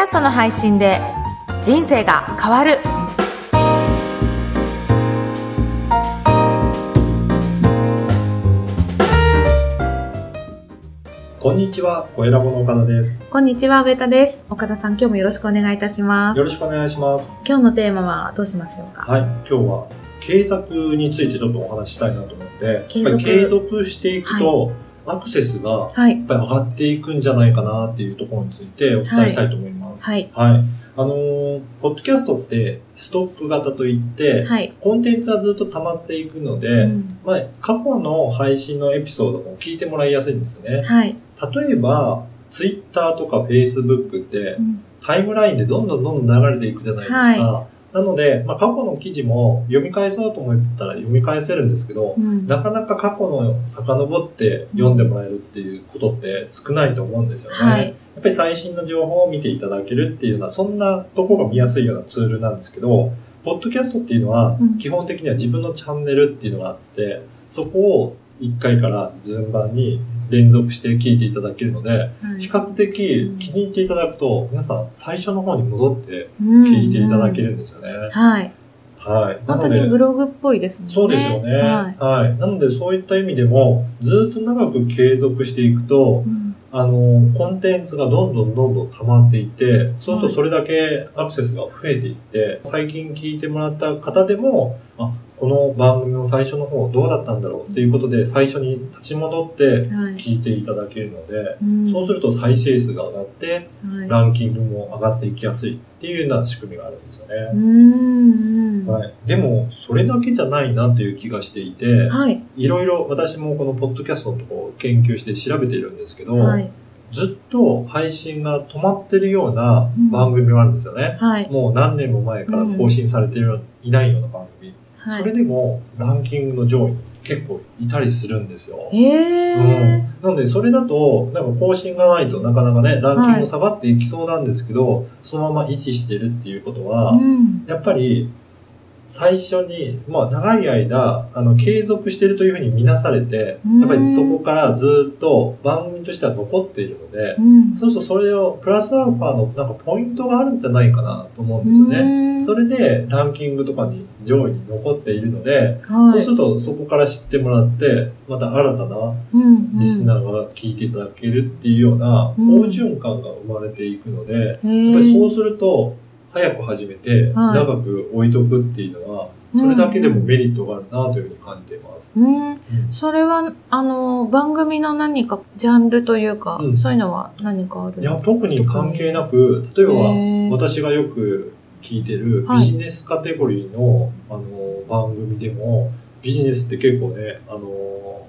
キャストの配信で人生が変わる。こんにちは、小ラボの岡田です。こんにちは上田です。岡田さん今日もよろしくお願いいたします。よろしくお願いします。今日のテーマはどうしましょうか？はい、今日は継続についてちょっとお話ししたいなと思って、やっ継続ぱり継続していくと、アクセスがやっはいぱり上がっていくんじゃないかなっていうところについてお伝えしたいと思います。はいはい。あのーポッドキャストってストック型といって、はい、コンテンツはずっと溜まっていくので、うんまあ、過去の配信のエピソードも聞いてもらいやすいんですよね。はい、例えば、ツイッターとかフェイスブックってう、んタイムラインでどんどんどんどん流れていくじゃないですか。なので、まあ、過去の記事も読み返そうと思ったら読み返せるんですけど、うん。なかなか過去の遡って読んでもらえるっていうことって少ないと思うんですよね。はい。やっぱり最新の情報を見ていただけるっていうのは、そんなとこが見やすいようなツールなんですけど、ポッドキャストっていうのはうん、基本的には自分のチャンネルっていうのがあって、そこを1回から順番に連続して聞いていただけるので、はい比較的気に入っていただくと、皆さん最初の方に戻ってうん聞いていただけるんですよね。はいはい。な本当のでにブログっぽいですもんねそうですよね。ははいい。なので、そういった意味でも、ずっと長く継続していくとう、んあの、コンテンツがどんどんどんどん溜まっていって、そうするとそれだけアクセスが増えていって、最近聞いてもらった方でも、あ、この番組の最初の方どうだったんだろうっていうことで、最初に立ち戻ってはい聞いていただけるので、うんそうすると再生数が上がって、はいランキングも上がっていきやすいっていうような仕組みがあるんですようね。んうんはい。でも、それだけじゃないなという気がしていて、はいいろいろ私もこのポッドキャストのところを研究して調べているんですけど、はいずっと配信が止まってるような番組もあるんですよね。はいもう何年も前から更新されているいないような番組。はい。それでもランキングの上位に結構いたりするんですよ。へえうん、なので、それだと、なんか更新がないとなかなかね、ランキング下がっていきそうなんですけど、そのまま維持してるっていうことは、うん。やっぱり、最初に、まあ長い間、あの、継続してるというふうに見なされて、うん。やっぱりそこからずっと番組としては残っているので、うん。そうするとそれを、プラスアルファのなんかポイントがあるんじゃないかなと思うんですよね。ねそれでランキングとかに上位に残っているので、はい。そうするとそこから知ってもらって、また新たなリスナーが聞いていただけるっていうようなうん好循環が生まれていくので、やっぱりそうすると、早く始めて、はい。長く置いとくっていうのは、それだけでもメリットがあるなというふうに感じています。うん。うん。それは、あの、番組の何か、ジャンルというか、うん。そういうのは何かあるいや、特に関係なく、例えば、私がよく聞いてるはい。ビジネスカテゴリーの,、あの番組でも、ビジネスって結構ね、あの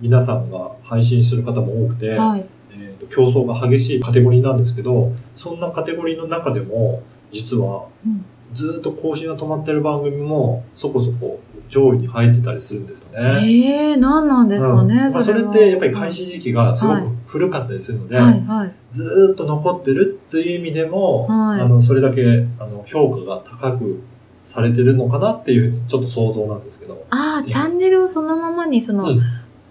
皆さんが配信する方も多くて、はい。えーと競争が激しいカテゴリーなんですけど、そんなカテゴリーの中でも、実はうん。ずっと更新が止まってる番組もそこそこ上位に入ってたりするんですよね。ええ何なんですかね、うん。まあ、それは。ってやっぱり開始時期がすごくはい。古かったりするので、はい、はい。ずーっと残ってるっていう意味でも、はい。あのそれだけあの評価が高くされてるのかなっていうちょっと想像なんですけど。ああ、チャンネルをそのままに、その、うん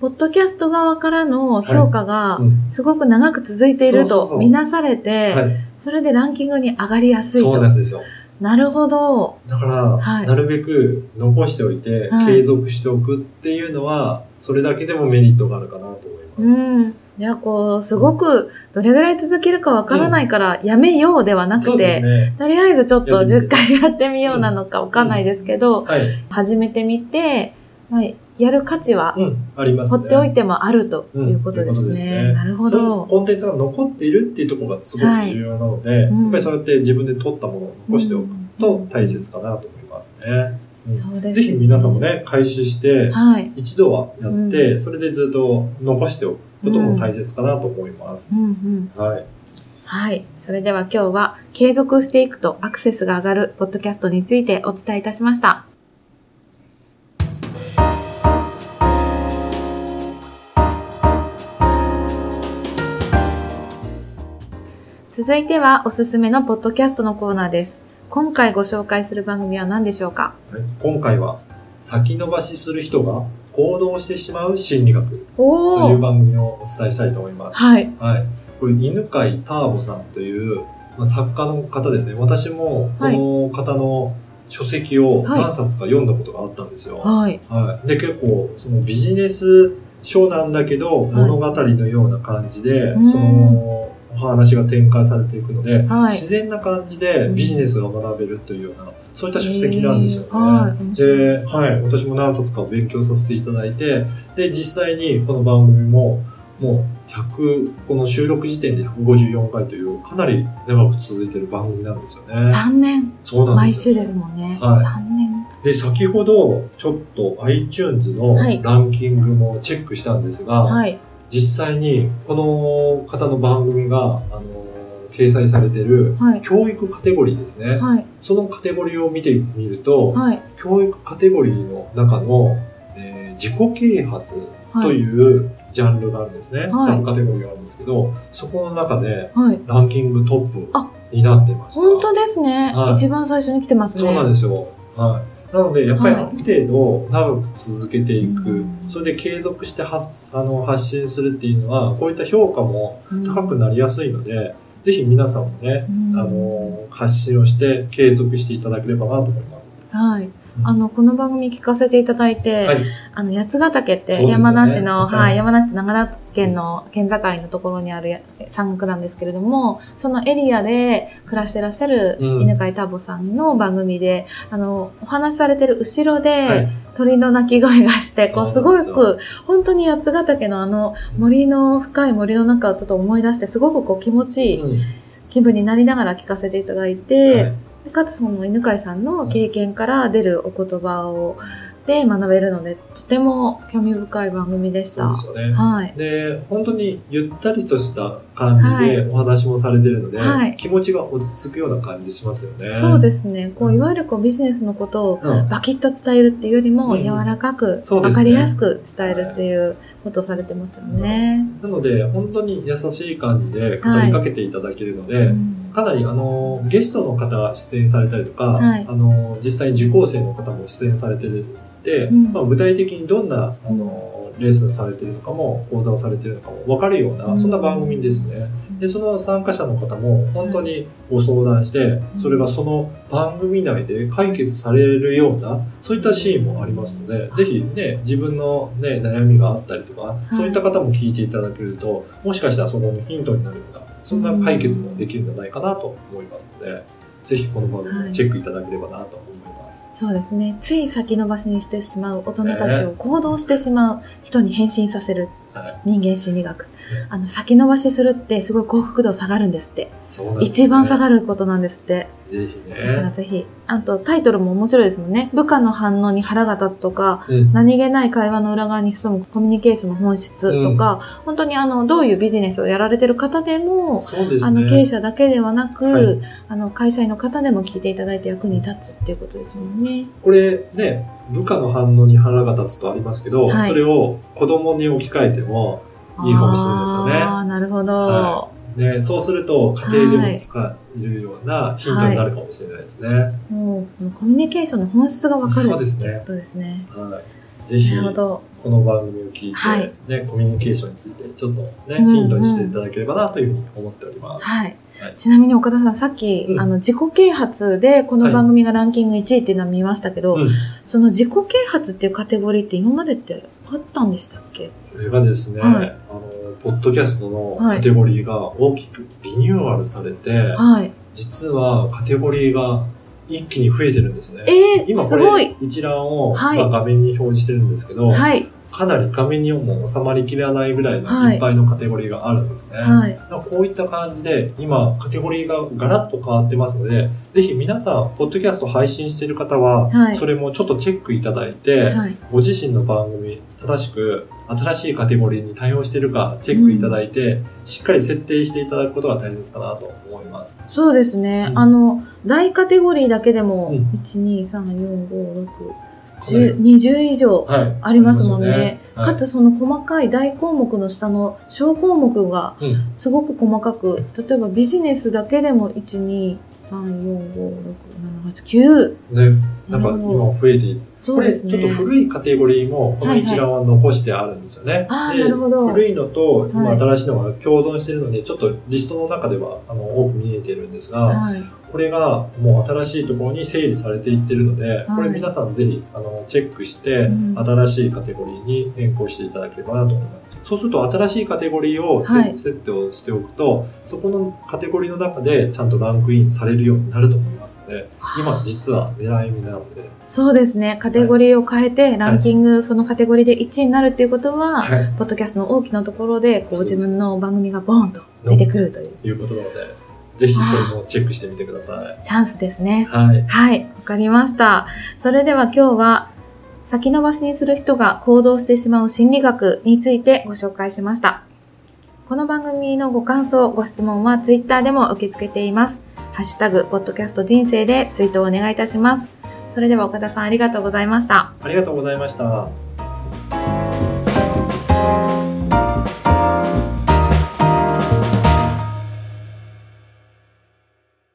ポッドキャスト側からの評価がう、んすごく長く続いていると見なされて、はい、それでランキングに上がりやすいと。そうなんですよ。なるほど。だから、はいなるべく残しておいて、はい継続しておくっていうのは、それだけでもメリットがあるかなと思います。うん。いや、こう、すごく、どれぐらい続けるかわからないから、やめようではなくて、ですね。とりあえずちょっと10やってみて回やってみようなのかわかんないですけど、はい。始めてみて、まあ、やる価値はうん、ありますね。放っておいてもあるとうんいうことですね。うことですねなるほど。コンテンツが残っているっていうところがすごく重要なので、うんやっぱりそうやって自分で取ったものを残しておくとうん大切かなと思いますね。うんそうですねぜひ皆さんもね、開始して、はい。一度はやって、うんそれでずっと残しておくことも大切かなと思いますう。んうん。はい。はい。それでは今日は継続していくとアクセスが上がるポッドキャストについてお伝えいたしました。続いてはおすすめのポッドキャストのコーナーです。今回ご紹介する番組は何でしょうか？はい今回は、先延ばしする人が行動してしまう心理学という番組をお伝えしたいと思います。はい。はい。これ、犬飼ターボさんというまあ作家の方ですね。私もこの方の書籍を何冊か読んだことがあったんですよ。はい。はい。で、結構、そのビジネス書なんだけど、物語のような感じで、うんその、お話が展開されていくので、はい自然な感じでビジネスが学べるというような、そういった書籍なんですよね。はいで、はい。私も何冊か勉強させていただいて、で、実際にこの番組も、もう100、この収録時点で154回という、かなり長く続いている番組なんですよね。3年。そうなんですよ。毎週ですもんね。はい3年。で、先ほど、ちょっと iTunes のはいランキングもチェックしたんですが、はい。実際にこの方の番組が、あの、掲載されているはい。教育カテゴリーですね。はい。そのカテゴリーを見てみると、はい。教育カテゴリーの中の、えー自己啓発はい。というジャンルがあるんですね。はいサブカテゴリーがあるんですけど、そこの中ではい。ランキングトップあになってました。本当ですね。はい一番最初に来てますね。そうなんですよ。はい。なので、やっぱりあはい。る程度長く続けていく、うん。それで継続して発あの発信するっていうのは、こういった評価も高くなりやすいので、ぜひ皆さんもね、うん。あの、発信をして継続していただければなと思います。はい。あの、この番組聞かせていただいて、はい。あの、八ヶ岳って山梨の、はいはい、山梨と長野県の県境のところにあるや山岳なんですけれども、そのエリアで暮らしてらっしゃるうん。犬飼タボさんの番組で、あの、お話しされてる後ろはでい。鳥の鳴き声がして、こう、すごく、本当に八ヶ岳のあの森の深い森の中をちょっと思い出して、すごくこう気持ちいいうん。気分になりながら聞かせていただいて、かつその犬飼さんの経験から出るお言葉を、で学べるので、とても興味深い番組でした。そうですよね。はい。で、本当にゆったりとした感じでお話もされてるので、はい気持ちが落ち着くような感じしますよね。そうですね。こう、いわゆるこうビジネスのことをうんバキッと伝えるっていうよりも、うん柔らかく、そうですねわかりやすく伝えるっていうことをされてますよね。なので、本当に優しい感じで語りかけていただけるので、うんかなりあのゲストの方が出演されたりとか、はい。あの実際に受講生の方も出演されてるで、うん。まあ、具体的にどんなあのレッスンされてるのかも講座をされてるのかも分かるような、うん。そんな番組ですね。でその参加者の方も本当にご相談して、それがその番組内で解決されるようなそういったシーンもありますので、ぜひね自分の、ね、悩みがあったりとか、そういった方も聞いていただけるともしかしたらそこのヒントになるようなそんな解決もできるんじゃないかなと思いますので、ぜひこの番組をチェックいただければなと思います。そうですね。つい先延ばしにしてしまう大人たちを行動してしまう人に変身させるはい。人間心理学。あの、先延ばしするってすごい幸福度下がるんですって。そうなんです、一番下がる。ることなんですって。ぜひだからね。ぜひ。あと、タイトルも面白いですもんね。部下の反応に腹が立つとか、うん。何気ない会話の裏側に潜むコミュニケーションの本質とか、本当にあの、どういうビジネスをやられてる方でも、ですね。あの、経営者だけではなく、はいあの、会社員の方でも聞いていただいて役に立つっていうことですもんね。これね、部下の反応に腹が立つとありますけど、はいそれを子供に置き換えても、いいかもしれないですよねああ、なるほど。はね、そうすると家庭でも使えるようなヒントになるかもしれないですね。はい。もう、そのコミュニケーションの本質がわかるそうですねことですね。ぜひ、なるほど。この番組を聞いて、はいね、コミュニケーションについてちょっとね、うんうんヒントにしていただければなというふうに思っております。はいはい。ちなみに岡田さん、さっき、うんあの、自己啓発でこの番組がランキング1位っていうのは見ましたけど、うんその自己啓発っていうカテゴリーって今までってあったんでしたっけ？これがですね、はいあの、ポッドキャストのはいカテゴリーが大きくリニューアルされて、はい。実はカテゴリーが一気に増えてるんですね。えー、今これ。一覧を、画面に表示してるんですけど、はい。かなり画面にも収まりきらないぐらいのはいいっぱいのカテゴリーがあるんですね。はい。こういった感じで、今、カテゴリーがガラッと変わってますので、ぜひ皆さん、ポッドキャスト配信している方は、はいそれもちょっとチェックいただいて、はい。ご自身の番組、正しく、新しいカテゴリーに対応しているか、チェックいただいて、しっかり設定していただくことが大切かなと思います。そうですね。うんあの、大カテゴリーだけでも、うん1、2、3、4、5、6、かなり10 20以上はい。ありますもんね。はいかつその細かい大項目の下の小項目がうん。すごく細かく、例えばビジネスだけでも1、2、3、4、5、6、7、8、9。ね、なんか今増えて。これ、ちょっと古いカテゴリーも、この一覧は残してあるんですよね。ああ、でなるほど。古いのと今はい新しいのが共存しているので、ちょっとリストの中ではあの多く見えてるんですが、はい。これがもう新しいところに整理されていってるので、これ皆さんぜひあのチェックして、うん新しいカテゴリーに変更していただければなと思います。そうすると新しいカテゴリーをセ,、はい設定をしておくと、そこのカテゴリーの中でちゃんとランクインされるようになると思いますので、今実は狙い目なので、そうですね。カテゴリーを変えて、ランキング、そのカテゴリーで1位になるっていうことは、はい、ポッドキャストの大きなところで、こう自分の番組がボーンと出てくるといういうことなので、ぜひそれもチェックしてみてください。チャンスですね。はい。はい、わかりました。それでは今日は、先延ばしにする人が行動してしまう心理学についてご紹介しました。この番組のご感想、ご質問はツイッターでも受け付けています。ハッシュタグ、ポッドキャスト人生でツイートをお願いいたします。それでは岡田さんありがとうございました。ありがとうございました。